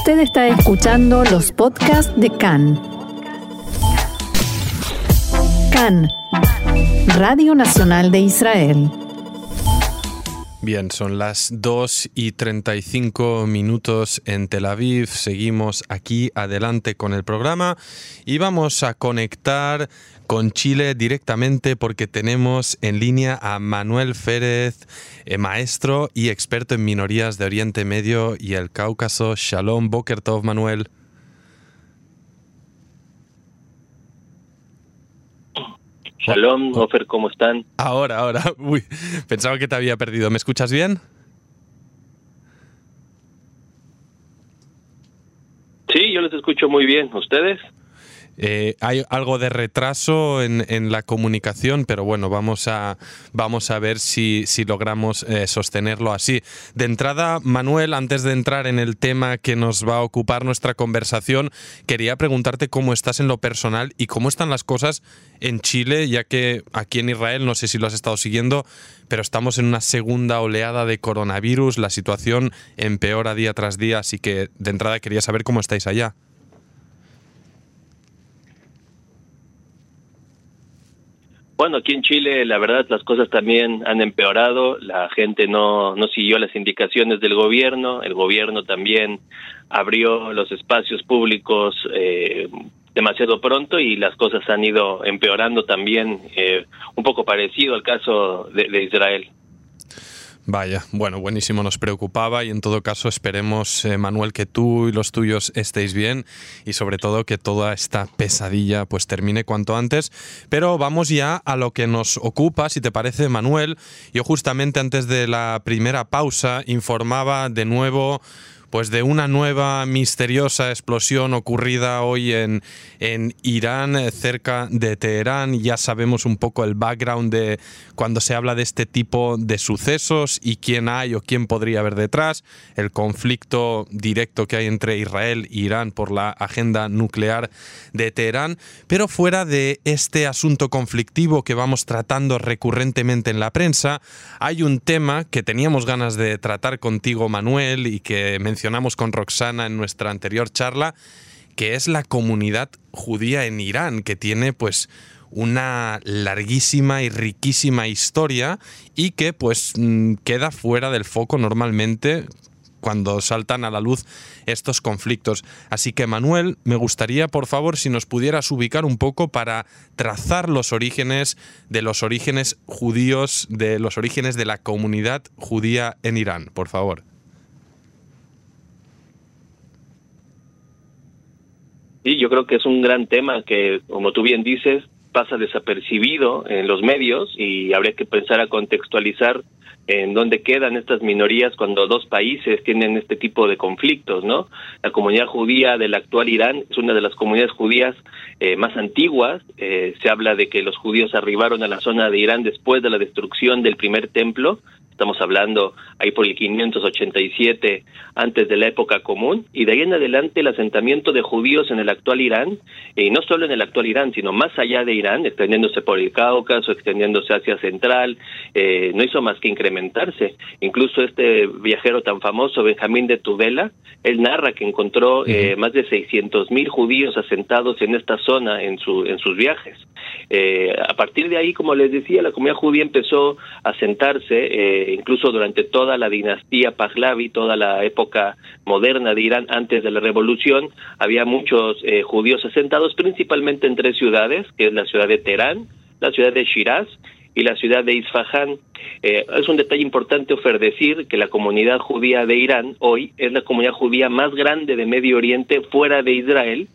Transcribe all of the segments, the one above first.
Usted está escuchando los podcasts de CAN. CAN, Radio Nacional de Israel. Bien, son las 2 y 35 minutos en Tel Aviv. Seguimos aquí adelante con el programa y vamos a conectar con Chile directamente porque tenemos en línea a Manuel Férez, eh, maestro y experto en minorías de Oriente Medio y el Cáucaso. Shalom, Bokertov, Manuel. Shalom, Ofer, ¿cómo están? Ahora, ahora. Uy, pensaba que te había perdido. ¿Me escuchas bien? Sí, yo les escucho muy bien. ¿Ustedes? Eh, hay algo de retraso en, la comunicación, pero bueno, vamos a, vamos a ver si, si logramos eh, sostenerlo así. De entrada, Manuel, antes de entrar en el tema que nos va a ocupar nuestra conversación, quería preguntarte cómo estás en lo personal y cómo están las cosas en Chile, ya que aquí en Israel, no sé si lo has estado siguiendo, pero estamos en una segunda oleada de coronavirus, la situación empeora día tras día, así que de entrada quería saber cómo estáis allá. Bueno, aquí en Chile la verdad las cosas también han empeorado, la gente no, no siguió las indicaciones del gobierno, el gobierno también abrió los espacios públicos eh, demasiado pronto y las cosas han ido empeorando también, eh, un poco parecido al caso de Israel. Vaya, bueno, buenísimo, nos preocupaba y en todo caso esperemos, eh, Manuel, que tú y los tuyos estéis bien y sobre todo que toda esta pesadilla pues termine cuanto antes. Pero vamos ya a lo que nos ocupa, si te parece, Manuel. Yo justamente antes de la primera pausa informaba de nuevo pues de una nueva misteriosa explosión ocurrida hoy en, en Irán, cerca de Teherán. Ya sabemos un poco el background de cuando se habla de este tipo de sucesos y quién hay o quién podría haber detrás, el conflicto directo que hay entre Israel e Irán por la agenda nuclear de Teherán. Pero fuera de este asunto conflictivo que vamos tratando recurrentemente en la prensa, hay un tema que teníamos ganas de tratar contigo, Manuel, y que mencionamos con Roxana en nuestra anterior charla, que es la comunidad judía en Irán, que tiene pues una larguísima y riquísima historia y que pues mm, queda fuera del foco normalmente cuando saltan a la luz estos conflictos. Así que Manuel, me gustaría por favor si nos pudieras ubicar un poco para trazar los orígenes de los orígenes judíos, de los orígenes de la comunidad judía en Irán, por favor. Sí, yo creo que es un gran tema que, como tú bien dices, pasa desapercibido en los medios y habría que pensar a contextualizar en dónde quedan estas minorías cuando dos países tienen este tipo de conflictos, ¿no? La comunidad judía del actual Irán es una de las comunidades judías eh, más antiguas. Eh, se habla de que los judíos arribaron a la zona de Irán después de la destrucción del primer templo estamos hablando ahí por el 587 antes de la época común, y de ahí en adelante el asentamiento de judíos en el actual Irán, y no solo en el actual Irán, sino más allá de Irán, extendiéndose por el Cáucaso, extendiéndose hacia Central, eh, no hizo más que incrementarse. Incluso este viajero tan famoso, Benjamín de Tudela, él narra que encontró eh, más de 600 mil judíos asentados en esta zona en, su, en sus viajes. Eh, a partir de ahí, como les decía, la comunidad judía empezó a asentarse incluso durante toda la dinastía Pahlavi, toda la época moderna de Irán antes de la revolución, había muchos eh, judíos asentados principalmente en tres ciudades, que es la ciudad de Teherán, la ciudad de Shiraz y la ciudad de Isfahan. Eh, es un detalle importante ofer decir que la comunidad judía de Irán hoy es la comunidad judía más grande de Medio Oriente fuera de Israel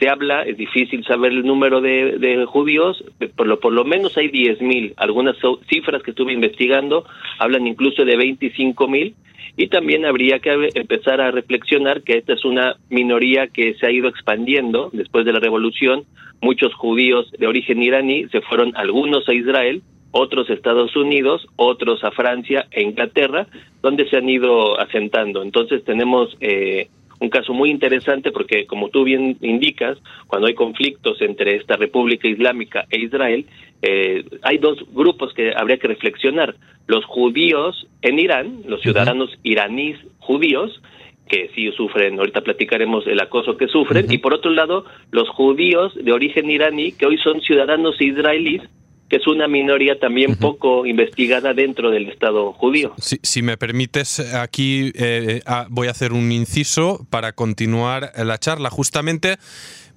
se habla, es difícil saber el número de, judíos, por lo, por lo menos hay 10.000. Algunas cifras que estuve investigando hablan incluso de 25.000. Y también habría que empezar a reflexionar que esta es una minoría que se ha ido expandiendo después de la revolución. Muchos judíos de origen iraní se fueron algunos a Israel, otros a Estados Unidos, otros a Francia e Inglaterra, donde se han ido asentando. Entonces tenemos eh, un caso muy interesante porque, como tú bien indicas, cuando hay conflictos entre esta República Islámica e Israel, eh, hay dos grupos que habría que reflexionar. Los judíos en Irán, los ciudadanos iraníes judíos, que sí sufren, ahorita platicaremos el acoso que sufren, y por otro lado, los judíos de origen iraní, que hoy son ciudadanos israelíes, que es una minoría también poco investigada dentro del Estado judío. Si, me permites, aquí eh, ah, voy a hacer un inciso para continuar la charla. Justamente,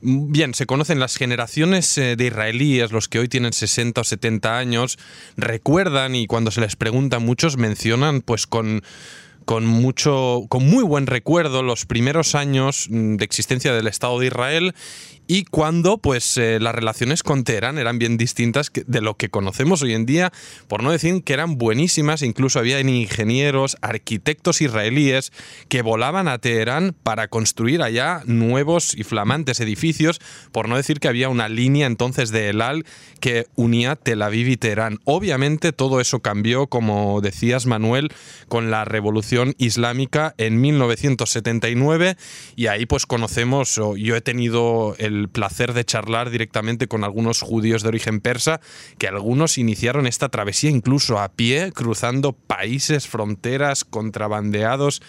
bien, se conocen las generaciones eh, de israelíes, los que hoy tienen 60 o 70 años, recuerdan y cuando se les pregunta, muchos mencionan pues con con mucho, con muy buen recuerdo los primeros años mm, de existencia del Estado de Israel y cuando pues eh, las relaciones con Teherán eran bien distintas de lo que conocemos hoy en día, por no decir que eran buenísimas, incluso había ingenieros, arquitectos israelíes que volaban a Teherán para construir allá nuevos y flamantes edificios, por no decir que había una línea entonces de Elal que unía Tel Aviv y Teherán. Obviamente todo eso cambió, como decías Manuel, con la revolución islámica en 1979 y ahí pues conocemos, yo he tenido el placer de charlar directamente con algunos judíos de origen persa, que algunos iniciaron esta travesía incluso a pie, cruzando países, fronteras, contrabandeados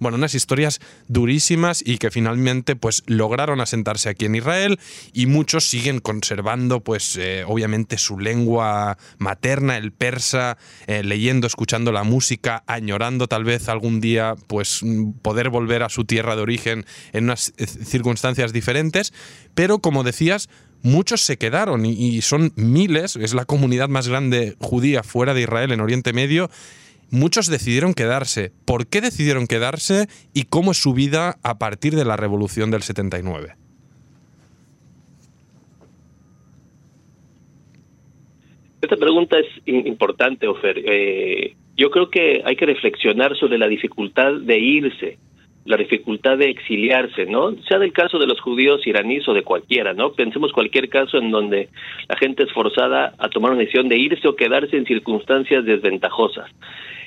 bueno, unas historias durísimas y que finalmente pues lograron asentarse aquí en Israel y muchos siguen conservando pues eh, obviamente su lengua materna, el persa, eh, leyendo, escuchando la música, añorando tal vez algún día pues poder volver a su tierra de origen en unas eh, circunstancias diferentes, pero como decías, muchos se quedaron y, son miles, es la comunidad más grande judía fuera de Israel en Oriente Medio muchos decidieron quedarse. ¿Por qué decidieron quedarse y cómo es su vida a partir de la revolución del 79? Esta pregunta es importante, Ofer. Eh, yo creo que hay que reflexionar sobre la dificultad de irse, la dificultad de exiliarse, ¿no? Sea del caso de los judíos iraníes o de cualquiera, ¿no? Pensemos cualquier caso en donde la gente es forzada a tomar una decisión de irse o quedarse en circunstancias desventajosas.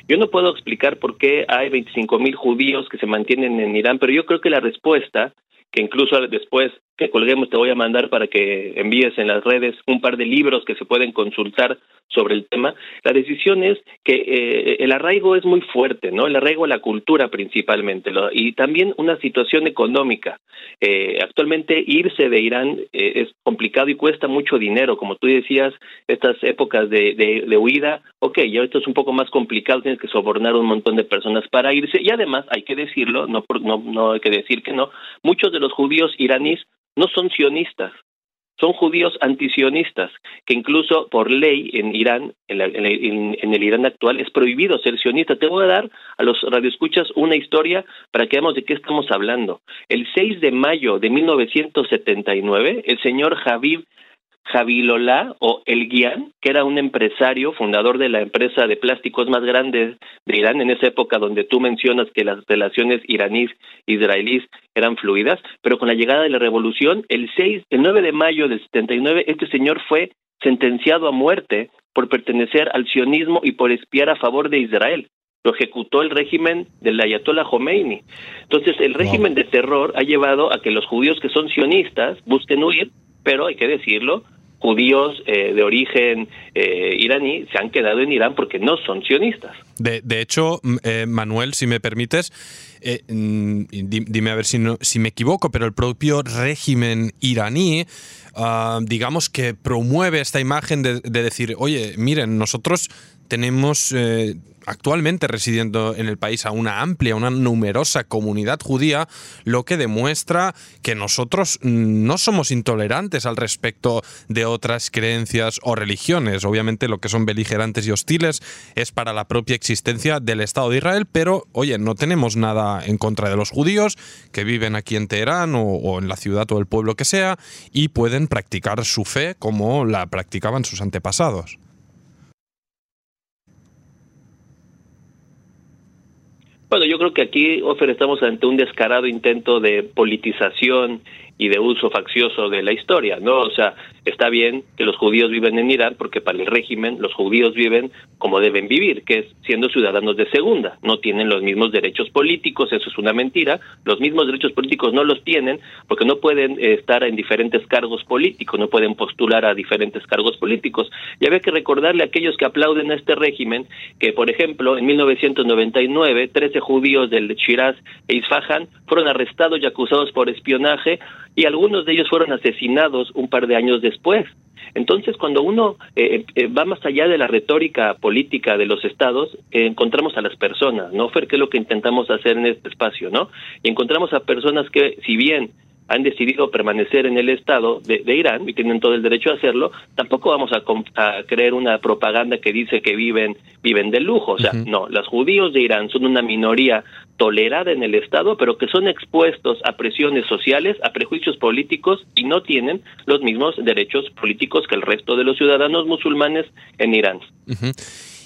Yo no puedo explicar por qué hay 25 mil judíos que se mantienen en Irán, pero yo creo que la respuesta, que incluso después que colguemos te voy a mandar para que envíes en las redes un par de libros que se pueden consultar sobre el tema. La decisión es que eh, el arraigo es muy fuerte, ¿no? El arraigo a la cultura principalmente y también una situación económica. Eh, actualmente irse de Irán eh, es complicado y cuesta mucho dinero, como tú decías, estas épocas de, de, huida, ok, ya esto es un poco más complicado, tienes que sobornar un montón de personas para irse y además hay que decirlo, no, no, no hay que decir que no, muchos de los judíos iraníes no son sionistas, son judíos antisionistas, que incluso por ley en Irán, en, el Irán actual, es prohibido ser sionista. Te voy a dar a los radioescuchas una historia para que veamos de qué estamos hablando. El 6 de mayo de 1979, el señor Javid Javilolá o El Guián, que era un empresario, fundador de la empresa de plásticos más grande de Irán en esa época donde tú mencionas que las relaciones iraníes-israelíes eran fluidas, pero con la llegada de la revolución, el 6, el 9 de mayo del 79, este señor fue sentenciado a muerte por pertenecer al sionismo y por espiar a favor de Israel. Lo ejecutó el régimen del Ayatollah Khomeini. Entonces, el régimen de terror ha llevado a que los judíos que son sionistas busquen huir, pero hay que decirlo, judíos eh, de origen eh, iraní se han quedado en Irán porque no son sionistas. De, hecho, eh, Manuel, si me permites, mm, dime a ver si, no, si me equivoco, pero el propio régimen iraní, ah, digamos que promueve esta imagen de, decir, oye, miren, nosotros tenemos actualmente residiendo en el país a una amplia, una numerosa comunidad judía, lo que demuestra que nosotros no somos intolerantes al respecto de otras creencias o religiones. Obviamente lo que son beligerantes y hostiles es para la propia existencia del Estado de Israel, pero oye, no tenemos nada en contra de los judíos que viven aquí en Teherán o, en la ciudad o el pueblo que sea y pueden practicar su fe como la practicaban sus antepasados. Bueno, yo creo que aquí, Ofer, estamos ante un descarado intento de politización y de uso faccioso de la historia, ¿no? O sea, está bien que los judíos viven en Irán porque para el régimen los judíos viven como deben vivir, que es siendo ciudadanos de segunda, no tienen los mismos derechos políticos, eso es una mentira, los mismos derechos políticos no los tienen porque no pueden eh, estar en diferentes cargos políticos, no pueden postular a diferentes cargos políticos. Y había que recordarle a aquellos que aplauden a este régimen que, por ejemplo, en 1999, 13 judíos del Shiraz e Isfahan fueron arrestados y acusados por espionaje y algunos de ellos fueron asesinados un par de años después. Entonces, cuando uno eh, eh, va más allá de la retórica política de los estados, eh, encontramos a las personas, ¿no, Fer? Es lo que intentamos hacer en este espacio, ¿no? Y encontramos a personas que, si bien han decidido permanecer en el Estado de, Irán y tienen todo el derecho a hacerlo, tampoco vamos a, creer una propaganda que dice que viven viven de lujo. O sea, no, los judíos de Irán son una minoría tolerada en el Estado, pero que son expuestos a presiones sociales, a prejuicios políticos y no tienen los mismos derechos políticos que el resto de los ciudadanos musulmanes en Irán.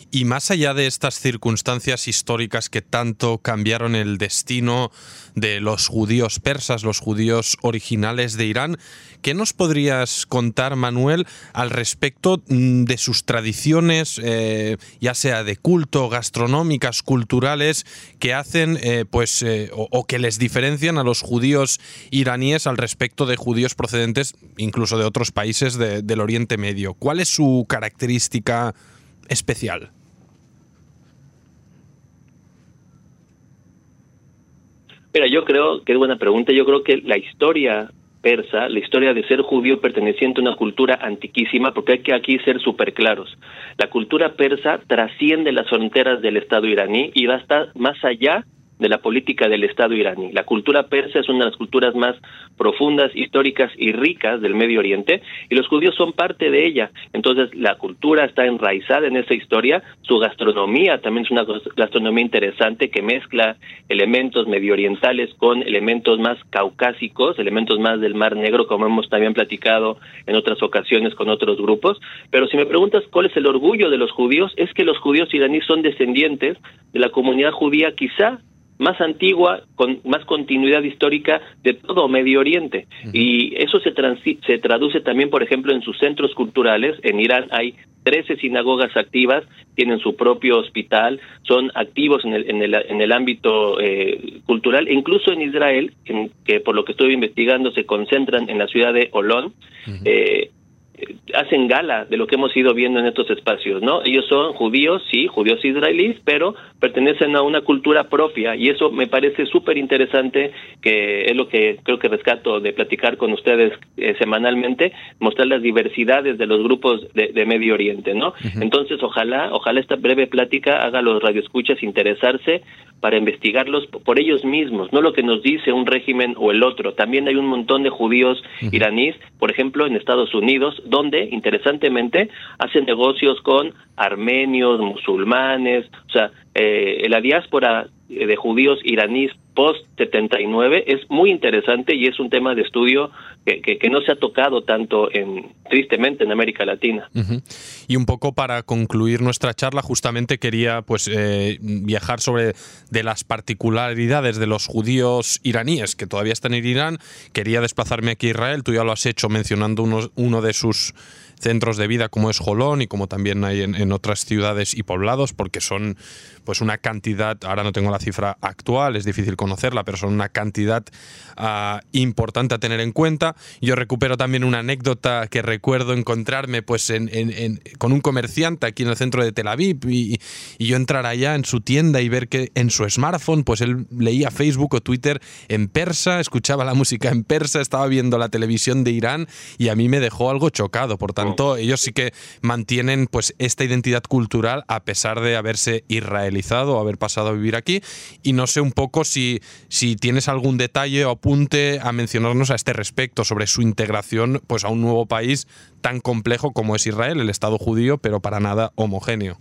Y más allá de estas circunstancias históricas que tanto cambiaron el destino de los judíos persas, los judíos originales de Irán, ¿qué nos podrías contar, Manuel, al respecto mm, de sus tradiciones, eh, ya sea de culto, gastronómicas, culturales, que hacen, eh, pues, eh, o, que les diferencian a los judíos iraníes al respecto de judíos procedentes incluso de otros países del Oriente Medio? ¿Cuál es su característica especial? Mira, yo creo que es buena pregunta. Yo creo que la historia persa, la historia de ser judío perteneciente a una cultura antiquísima, porque hay que aquí ser súper claros. La cultura persa trasciende las fronteras del Estado iraní y va hasta más allá de la política del Estado iraní. La cultura persa es una de las culturas más profundas, históricas y ricas del Medio Oriente y los judíos son parte de ella. Entonces la cultura está enraizada en esa historia, su gastronomía también es una gastronomía interesante que mezcla elementos medio orientales con elementos más caucásicos, elementos más del Mar Negro, como hemos también platicado en otras ocasiones con otros grupos. Pero si me preguntas cuál es el orgullo de los judíos, es que los judíos iraníes son descendientes de la comunidad judía quizá más antigua, con más continuidad histórica de todo Medio Oriente. Y eso se, se traduce también, por ejemplo, en sus centros culturales. En Irán hay 13 sinagogas activas, tienen su propio hospital, son activos en el, en el, en el ámbito eh, cultural, e incluso en Israel, en, que por lo que estoy investigando se concentran en la ciudad de Olón. eh, hacen gala de lo que hemos ido viendo en estos espacios, ¿no? Ellos son judíos, sí, judíos israelíes, pero pertenecen a una cultura propia y eso me parece súper interesante, que es lo que creo que rescato de platicar con ustedes eh, semanalmente, mostrar las diversidades de los grupos de, Medio Oriente, ¿no? Entonces, ojalá, ojalá esta breve plática haga a los radioescuchas interesarse para investigarlos por ellos mismos, no lo que nos dice un régimen o el otro. También hay un montón de judíos iraníes, por ejemplo, en Estados Unidos, donde, interesantemente, hacen negocios con armenios, musulmanes, o sea, eh, la diáspora de judíos iraníes post-79 es muy interesante y es un tema de estudio que, no se ha tocado tanto, en, tristemente, en América Latina. Y un poco para concluir nuestra charla, justamente quería pues eh, viajar sobre de las particularidades de los judíos iraníes que todavía están en Irán. Quería desplazarme aquí a Israel, tú ya lo has hecho mencionando uno, uno de sus centros de vida como es Jolón y como también hay en, otras ciudades y poblados, porque son pues una cantidad, ahora no tengo la cifra actual, es difícil conocerla, pero son una cantidad ah, importante a tener en cuenta. Yo recupero también una anécdota que recuerdo encontrarme pues en, con un comerciante aquí en el centro de Tel Aviv y, yo entrar allá en su tienda y ver que en su smartphone pues él leía Facebook o Twitter en persa, escuchaba la música en persa, estaba viendo la televisión de Irán y a mí me dejó algo chocado. Por tanto, ellos sí que mantienen pues esta identidad cultural a pesar de haberse israelizado o haber pasado a vivir aquí. Y no sé un poco si, si tienes algún detalle o apunte a mencionarnos a este respecto sobre su integración pues a un nuevo país tan complejo como es Israel, el Estado judío, pero para nada homogéneo.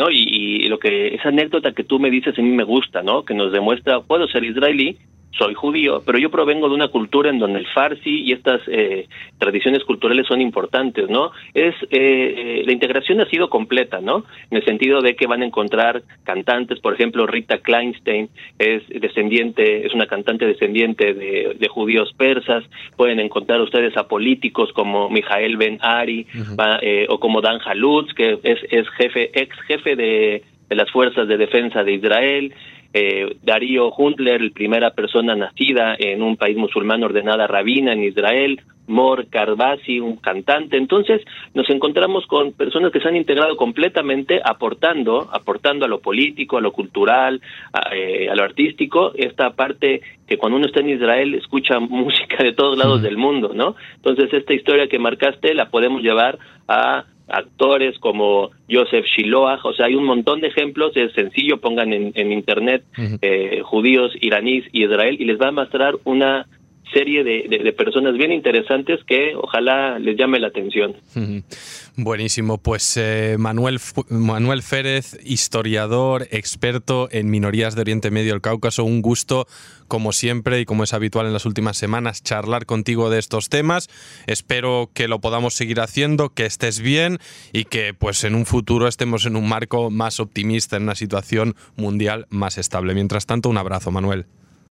No, y, lo que esa anécdota que tú me dices a mí me gusta, ¿no? Que nos demuestra puedo ser israelí, soy judío, pero yo provengo de una cultura en donde el farsi y estas eh, tradiciones culturales son importantes, ¿no? Es eh, eh, la integración ha sido completa, ¿no? En el sentido de que van a encontrar cantantes, por ejemplo, Rita Kleinstein es descendiente, es una cantante descendiente de, de judíos persas. Pueden encontrar ustedes a políticos como Mijael Ben Ari o como Dan Halutz, que es, es jefe, ex jefe de de las fuerzas de defensa de Israel. Eh, Darío Huntler, primera persona nacida en un país musulmán ordenada rabina en Israel, Mor Karbasi, un cantante. Entonces nos encontramos con personas que se han integrado completamente, aportando, aportando a lo político, a lo cultural, a, eh, lo artístico, esta parte que cuando uno está en Israel escucha música de todos lados del mundo, ¿no? Entonces esta historia que marcaste la podemos llevar a actores como Joseph Shiloah, o sea, hay un montón de ejemplos, es sencillo, pongan en, internet eh, judíos, iraníes y Israel y les va a mostrar una serie de, personas bien interesantes que ojalá les llame la atención. Buenísimo, pues eh, Manuel, Manuel Férez, historiador, experto en minorías de Oriente Medio del Cáucaso, un gusto como siempre y como es habitual en las últimas semanas charlar contigo de estos temas. Espero que lo podamos seguir haciendo, que estés bien y que pues en un futuro estemos en un marco más optimista, en una situación mundial más estable. Mientras tanto, un abrazo, Manuel.